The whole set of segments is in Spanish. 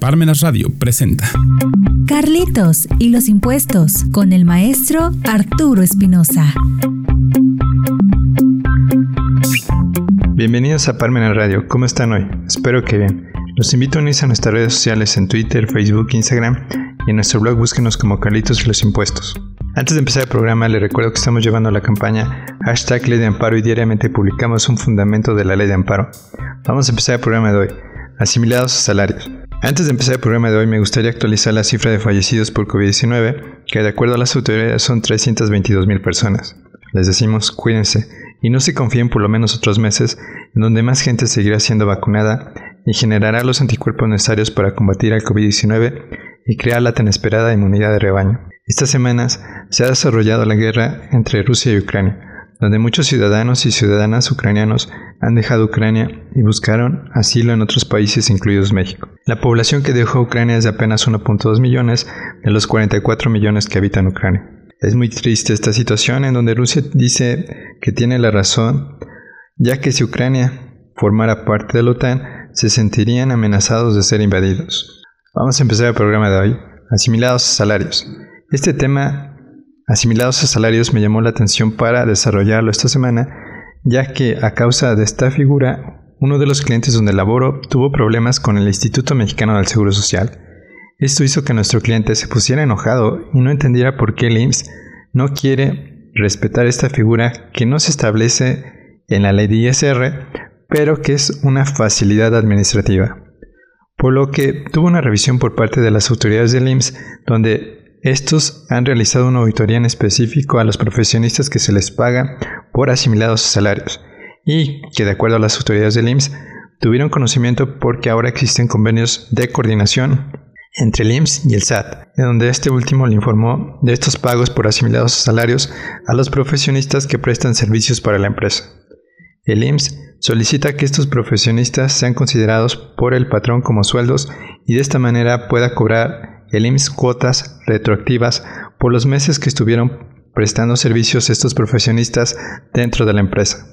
Parmenas Radio presenta Carlitos y los impuestos con el maestro Arturo Espinosa. Bienvenidos a Parmenas Radio, ¿cómo están hoy? Espero que bien. Los invito a unirse a nuestras redes sociales en Twitter, Facebook, Instagram y en nuestro blog búsquenos como Carlitos y los impuestos. Antes de empezar el programa, les recuerdo que estamos llevando la campaña hashtag Ley de Amparo y diariamente publicamos un fundamento de la Ley de Amparo. Vamos a empezar el programa de hoy. Asimilados a salarios. Antes de empezar el programa de hoy, me gustaría actualizar la cifra de fallecidos por COVID-19, que de acuerdo a las autoridades son 322 mil personas. Les decimos, cuídense y no se confíen por lo menos otros meses, en donde más gente seguirá siendo vacunada y generará los anticuerpos necesarios para combatir al COVID-19 y crear la tan esperada inmunidad de rebaño. Estas semanas se ha desarrollado la guerra entre Rusia y Ucrania, donde muchos ciudadanos y ciudadanas ucranianos han dejado Ucrania y buscaron asilo en otros países, incluidos México. La población que dejó Ucrania es de apenas 1.2 millones de los 44 millones que habitan Ucrania. Es muy triste esta situación en donde Rusia dice que tiene la razón, ya que si Ucrania formara parte de la OTAN, se sentirían amenazados de ser invadidos. Vamos a empezar el programa de hoy. Asimilados salarios. Este tema asimilados a salarios me llamó la atención para desarrollarlo esta semana, ya que a causa de esta figura, uno de los clientes donde laboro tuvo problemas con el Instituto Mexicano del Seguro Social. Esto hizo que nuestro cliente se pusiera enojado y no entendiera por qué el IMSS no quiere respetar esta figura que no se establece en la ley de ISR, pero que es una facilidad administrativa. Por lo que tuvo una revisión por parte de las autoridades del IMSS donde estos han realizado una auditoría en específico a los profesionistas que se les paga por asimilados salarios y que de acuerdo a las autoridades del IMSS tuvieron conocimiento porque ahora existen convenios de coordinación entre el IMSS y el SAT, en donde este último le informó de estos pagos por asimilados salarios a los profesionistas que prestan servicios para la empresa. El IMSS solicita que estos profesionistas sean considerados por el patrón como sueldos y de esta manera pueda cobrar el IMSS cuotas retroactivas por los meses que estuvieron prestando servicios estos profesionistas dentro de la empresa.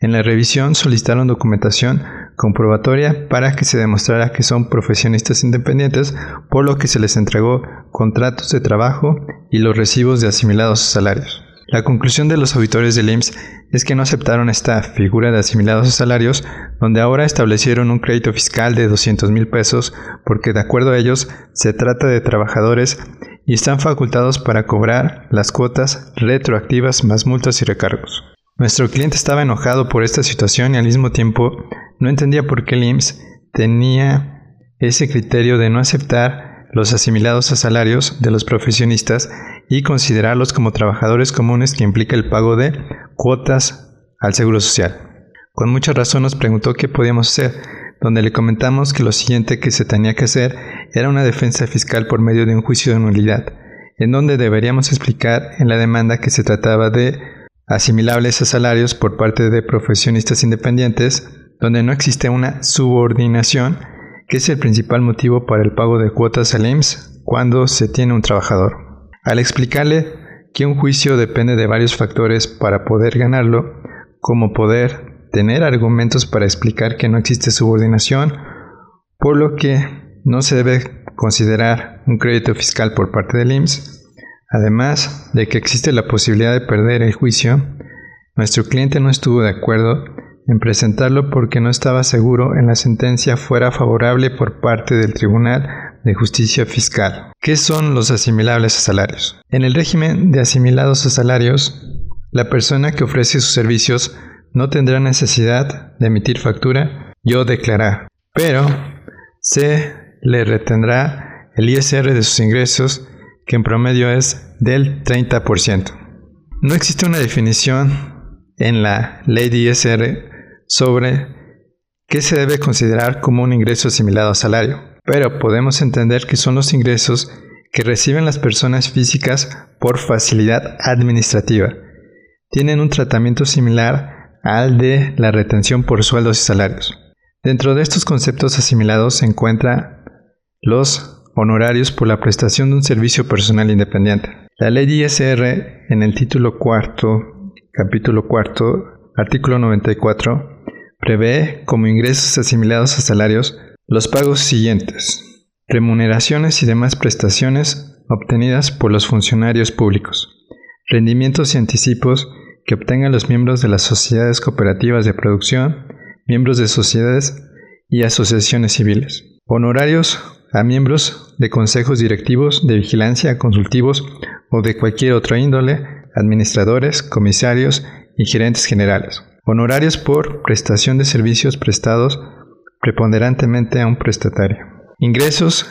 En la revisión solicitaron documentación comprobatoria para que se demostrara que son profesionistas independientes, por lo que se les entregó contratos de trabajo y los recibos de asimilados salarios. La conclusión de los auditores del IMSS es que no aceptaron esta figura de asimilados a salarios, donde ahora establecieron un crédito fiscal de 200 mil pesos, porque de acuerdo a ellos se trata de trabajadores y están facultados para cobrar las cuotas retroactivas más multas y recargos. Nuestro cliente estaba enojado por esta situación y al mismo tiempo no entendía por qué el IMSS tenía ese criterio de no aceptar los asimilados a salarios de los profesionistas y considerarlos como trabajadores comunes que implica el pago de cuotas al Seguro Social. Con mucha razón nos preguntó qué podíamos hacer, donde le comentamos que lo siguiente que se tenía que hacer era una defensa fiscal por medio de un juicio de nulidad, en donde deberíamos explicar en la demanda que se trataba de asimilables a salarios por parte de profesionistas independientes, donde no existe una subordinación, que es el principal motivo para el pago de cuotas al IMSS cuando se tiene un trabajador. Al explicarle que un juicio depende de varios factores para poder ganarlo, como poder tener argumentos para explicar que no existe subordinación, por lo que no se debe considerar un crédito fiscal por parte del IMSS, además de que existe la posibilidad de perder el juicio, nuestro cliente no estuvo de acuerdo en presentarlo porque no estaba seguro en la sentencia fuera favorable por parte del tribunal de justicia fiscal. ¿Qué son los asimilables a salarios? En el régimen de asimilados a salarios, la persona que ofrece sus servicios no tendrá necesidad de emitir factura y o declarar, pero se le retendrá el ISR de sus ingresos, que en promedio es del 30%. No existe una definición en la ley de ISR sobre qué se debe considerar como un ingreso asimilado a salario pero podemos entender que son los ingresos que reciben las personas físicas por facilidad administrativa. Tienen un tratamiento similar al de la retención por sueldos y salarios. Dentro de estos conceptos asimilados se encuentran los honorarios por la prestación de un servicio personal independiente. La ley ISR en el título cuarto, capítulo cuarto, artículo 94, prevé como ingresos asimilados a salarios los pagos siguientes. remuneraciones y demás prestaciones obtenidas por los funcionarios públicos, rendimientos y anticipos que obtengan los miembros de las sociedades cooperativas de producción, miembros de sociedades y asociaciones civiles, honorarios a miembros de consejos directivos, de vigilancia, consultivos o de cualquier otra índole, administradores, comisarios y gerentes generales, honorarios por prestación de servicios prestados preponderantemente a un prestatario, ingresos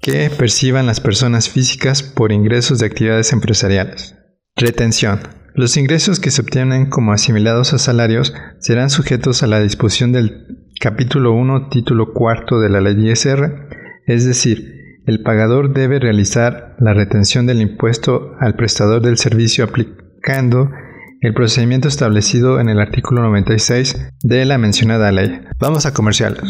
que perciban las personas físicas por ingresos de actividades empresariales, retención, los ingresos que se obtienen como asimilados a salarios serán sujetos a la disposición del capítulo 1, título 4 de la ley ISR, es decir, el pagador debe realizar la retención del impuesto al prestador del servicio aplicando el procedimiento establecido en el artículo 96 de la mencionada ley. Vamos a comerciales.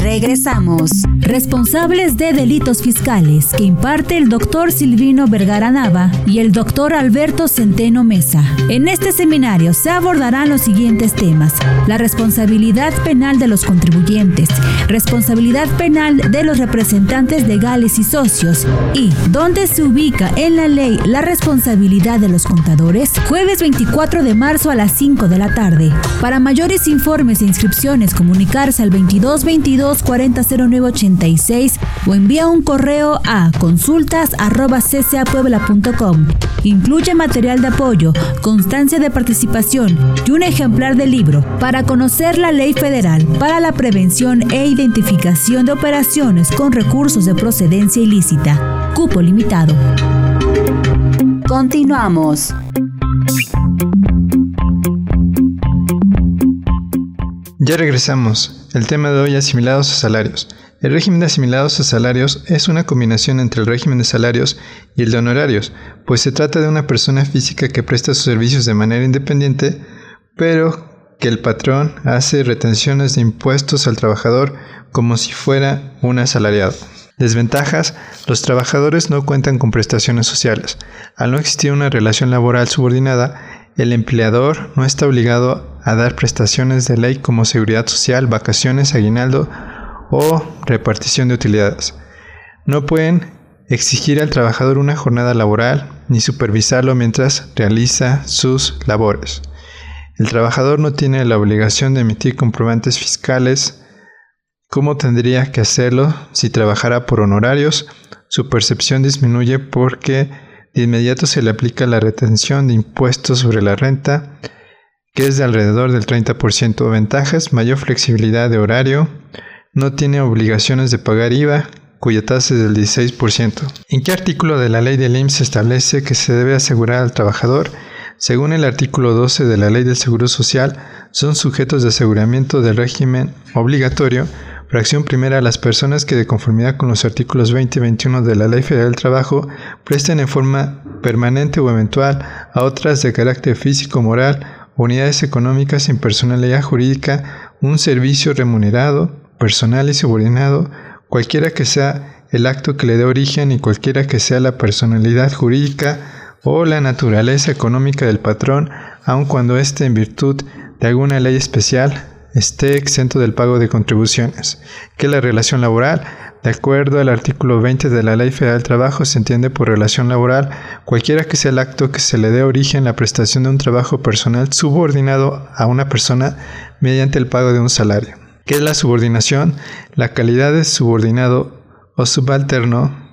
Regresamos. Responsables de delitos fiscales que imparte el doctor Silvino Vergara Nava y el doctor Alberto Centeno Mesa. En este seminario se abordarán los siguientes temas. La responsabilidad penal de los contribuyentes, responsabilidad penal de los representantes legales y socios y dónde se ubica en la ley la responsabilidad de los contadores. Jueves 24 de marzo a las 5 de la tarde. Para mayores informes e inscripciones comunicarse al 2222 400986 o envía un correo a consultas.ccapuebla.com. Incluye material de apoyo, constancia de participación y un ejemplar del libro para conocer la ley federal para la prevención e identificación de operaciones con recursos de procedencia ilícita. Cupo limitado. Continuamos. Ya regresamos. El tema de hoy asimilados a salarios. El régimen de asimilados a salarios es una combinación entre el régimen de salarios y el de honorarios, pues se trata de una persona física que presta sus servicios de manera independiente, pero que el patrón hace retenciones de impuestos al trabajador como si fuera un asalariado. Desventajas. Los trabajadores no cuentan con prestaciones sociales. Al no existir una relación laboral subordinada, el empleador no está obligado a dar prestaciones de ley como seguridad social, vacaciones, aguinaldo o repartición de utilidades. No pueden exigir al trabajador una jornada laboral ni supervisarlo mientras realiza sus labores. El trabajador no tiene la obligación de emitir comprobantes fiscales como tendría que hacerlo si trabajara por honorarios. Su percepción disminuye porque de inmediato se le aplica la retención de impuestos sobre la renta, que es de alrededor del 30%. Ventajas, mayor flexibilidad de horario, no tiene obligaciones de pagar IVA, cuya tasa es del 16%. ¿En qué artículo de la ley del IMSS se establece que se debe asegurar al trabajador? Según el artículo 12 de la Ley del Seguro Social, son sujetos de aseguramiento del régimen obligatorio Fracción primera, las personas que de conformidad con los artículos 20 y 21 de la Ley Federal del Trabajo presten en forma permanente o eventual a otras de carácter físico, moral, unidades económicas sin personalidad jurídica un servicio remunerado, personal y subordinado, cualquiera que sea el acto que le dé origen y cualquiera que sea la personalidad jurídica o la naturaleza económica del patrón, aun cuando éste en virtud de alguna ley especial esté exento del pago de contribuciones, que la relación laboral, de acuerdo al artículo 20 de la Ley Federal del Trabajo, se entiende por relación laboral cualquiera que sea el acto que se le dé origen a la prestación de un trabajo personal subordinado a una persona mediante el pago de un salario. ¿Qué es la subordinación? La calidad de subordinado o subalterno,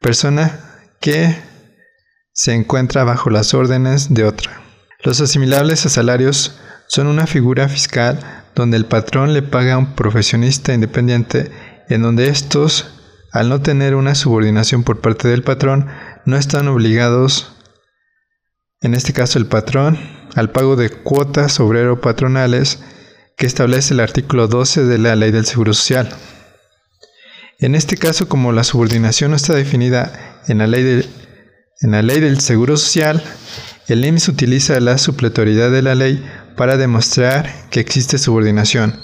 persona que se encuentra bajo las órdenes de otra. Los asimilables a salarios son una figura fiscal donde el patrón le paga a un profesionista independiente en donde estos, al no tener una subordinación por parte del patrón, no están obligados, en este caso el patrón, al pago de cuotas obrero patronales que establece el artículo 12 de la Ley del Seguro Social. En este caso, como la subordinación no está definida en la ley, en la ley del Seguro Social, el IMSS utiliza la supletoriedad de la ley para demostrar que existe subordinación.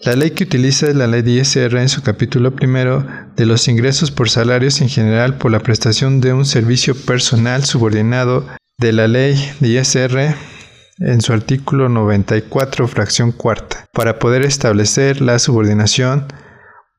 La ley que utiliza es la ley de ISR en su capítulo primero de los ingresos por salarios en general por la prestación de un servicio personal subordinado de la ley de ISR en su artículo 94, fracción cuarta, para poder establecer la subordinación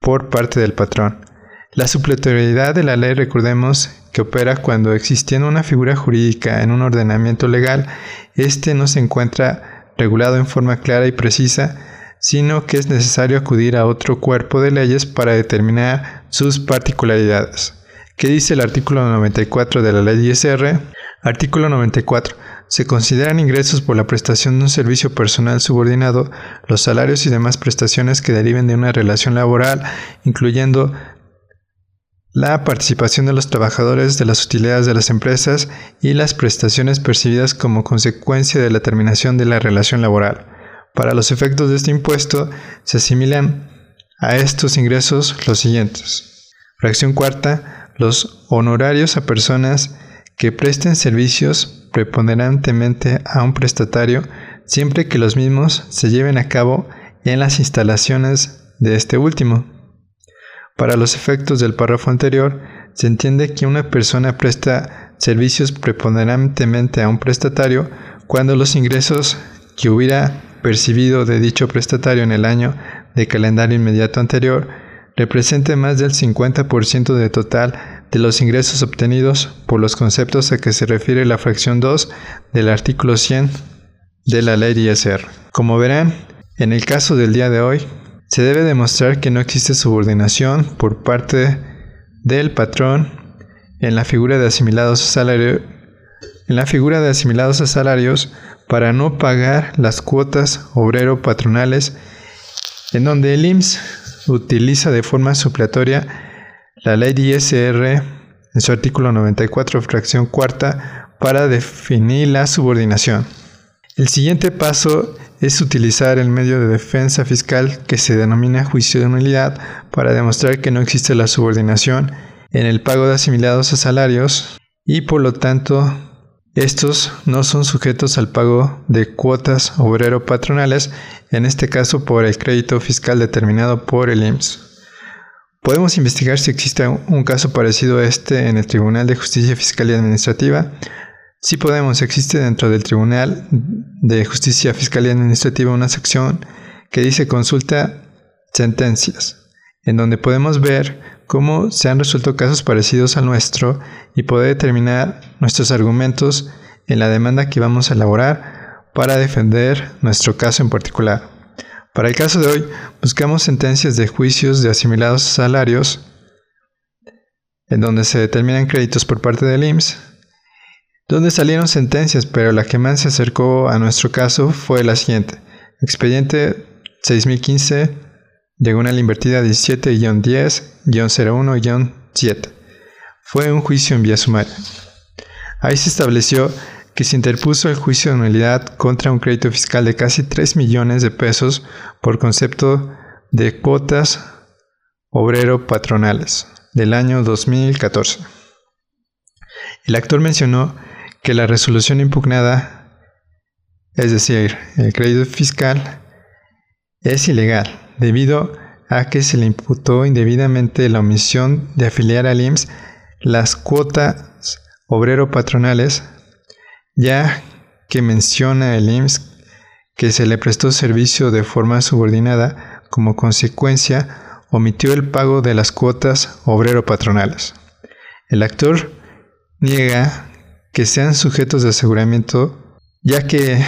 por parte del patrón. La supletoriedad de la ley, recordemos que opera cuando existiendo una figura jurídica en un ordenamiento legal, éste no se encuentra regulado en forma clara y precisa, sino que es necesario acudir a otro cuerpo de leyes para determinar sus particularidades. ¿Qué dice el artículo 94 de la ley ISR? Artículo 94. Se consideran ingresos por la prestación de un servicio personal subordinado los salarios y demás prestaciones que deriven de una relación laboral, incluyendo la participación de los trabajadores de las utilidades de las empresas y las prestaciones percibidas como consecuencia de la terminación de la relación laboral. Para los efectos de este impuesto se asimilan a estos ingresos los siguientes. Fracción cuarta, los honorarios a personas que presten servicios preponderantemente a un prestatario siempre que los mismos se lleven a cabo en las instalaciones de este último. Para los efectos del párrafo anterior, se entiende que una persona presta servicios preponderantemente a un prestatario cuando los ingresos que hubiera percibido de dicho prestatario en el año de calendario inmediato anterior represente más del 50% de total de los ingresos obtenidos por los conceptos a que se refiere la fracción 2 del artículo 100 de la ley ISR. Como verán, en el caso del día de hoy, se debe demostrar que no existe subordinación por parte del patrón en la figura de asimilados a salarios para no pagar las cuotas obrero patronales en donde el IMSS utiliza de forma supletoria la ley ISR en su artículo 94 fracción cuarta para definir la subordinación. El siguiente paso es utilizar el medio de defensa fiscal que se denomina juicio de nulidad para demostrar que no existe la subordinación en el pago de asimilados a salarios y por lo tanto estos no son sujetos al pago de cuotas obrero patronales, en este caso por el crédito fiscal determinado por el IMSS. Podemos investigar si existe un caso parecido a este en el Tribunal de Justicia Fiscal y Administrativa, Sí podemos, existe dentro del Tribunal de Justicia Fiscal y Administrativa una sección que dice consulta sentencias, en donde podemos ver cómo se han resuelto casos parecidos al nuestro y poder determinar nuestros argumentos en la demanda que vamos a elaborar para defender nuestro caso en particular. Para el caso de hoy, buscamos sentencias de juicios de asimilados salarios en donde se determinan créditos por parte del IMSS donde salieron sentencias, pero la que más se acercó a nuestro caso fue la siguiente. Expediente 6015, diagonal invertida 17-10-01-7. Fue un juicio en vía sumaria. Ahí se estableció que se interpuso el juicio de nulidad contra un crédito fiscal de casi 3 millones de pesos por concepto de cuotas obrero patronales del año 2014. El actor mencionó que la resolución impugnada, es decir, el crédito fiscal, es ilegal debido a que se le imputó indebidamente la omisión de afiliar al IMSS las cuotas obrero-patronales, ya que menciona el IMSS que se le prestó servicio de forma subordinada, como consecuencia omitió el pago de las cuotas obrero-patronales. El actor niega que sean sujetos de aseguramiento, ya que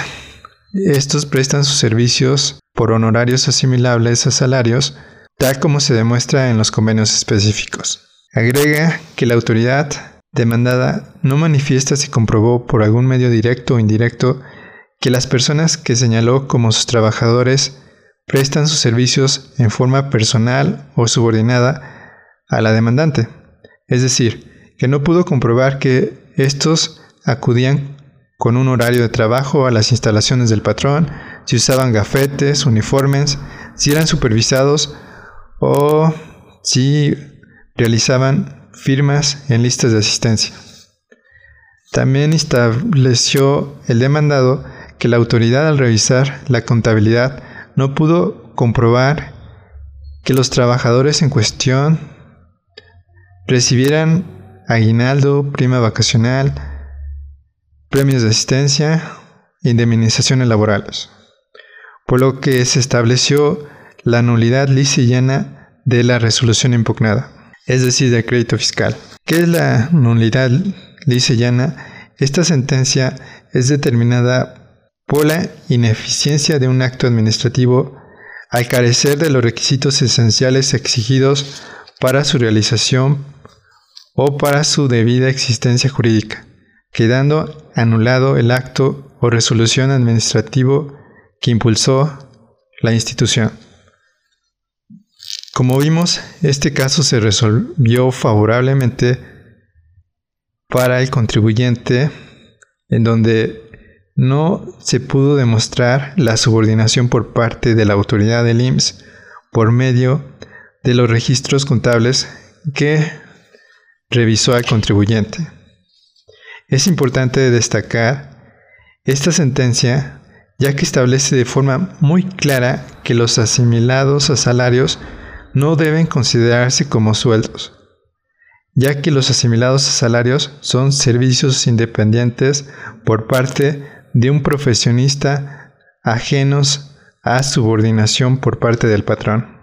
estos prestan sus servicios por honorarios asimilables a salarios, tal como se demuestra en los convenios específicos. Agrega que la autoridad demandada no manifiesta si comprobó por algún medio directo o indirecto que las personas que señaló como sus trabajadores prestan sus servicios en forma personal o subordinada a la demandante, es decir, que no pudo comprobar que estos acudían con un horario de trabajo a las instalaciones del patrón, si usaban gafetes, uniformes, si eran supervisados o si realizaban firmas en listas de asistencia. También estableció el demandado que la autoridad al revisar la contabilidad no pudo comprobar que los trabajadores en cuestión recibieran aguinaldo, prima vacacional, premios de asistencia, indemnizaciones laborales, por lo que se estableció la nulidad lisa de la resolución impugnada, es decir, del crédito fiscal. ¿Qué es la nulidad lisa llana? Esta sentencia es determinada por la ineficiencia de un acto administrativo al carecer de los requisitos esenciales exigidos para su realización o para su debida existencia jurídica, quedando anulado el acto o resolución administrativo que impulsó la institución. Como vimos, este caso se resolvió favorablemente para el contribuyente en donde no se pudo demostrar la subordinación por parte de la autoridad del IMSS por medio de los registros contables que revisó al contribuyente. Es importante destacar esta sentencia ya que establece de forma muy clara que los asimilados a salarios no deben considerarse como sueldos, ya que los asimilados a salarios son servicios independientes por parte de un profesionista ajenos a subordinación por parte del patrón.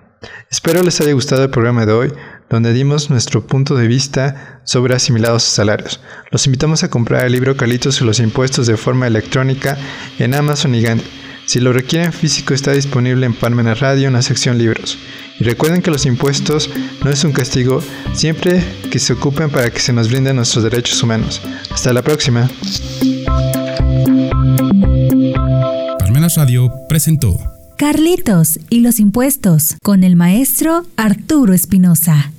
Espero les haya gustado el programa de hoy, donde dimos nuestro punto de vista sobre asimilados a salarios. Los invitamos a comprar el libro Calitos y los impuestos de forma electrónica en Amazon y Gandhi. Si lo requieren físico está disponible en Parmenas Radio en la sección libros. Y recuerden que los impuestos no es un castigo siempre que se ocupen para que se nos brinden nuestros derechos humanos. Hasta la próxima. Parmenas Radio presentó Carlitos y los impuestos con el maestro Arturo Espinosa.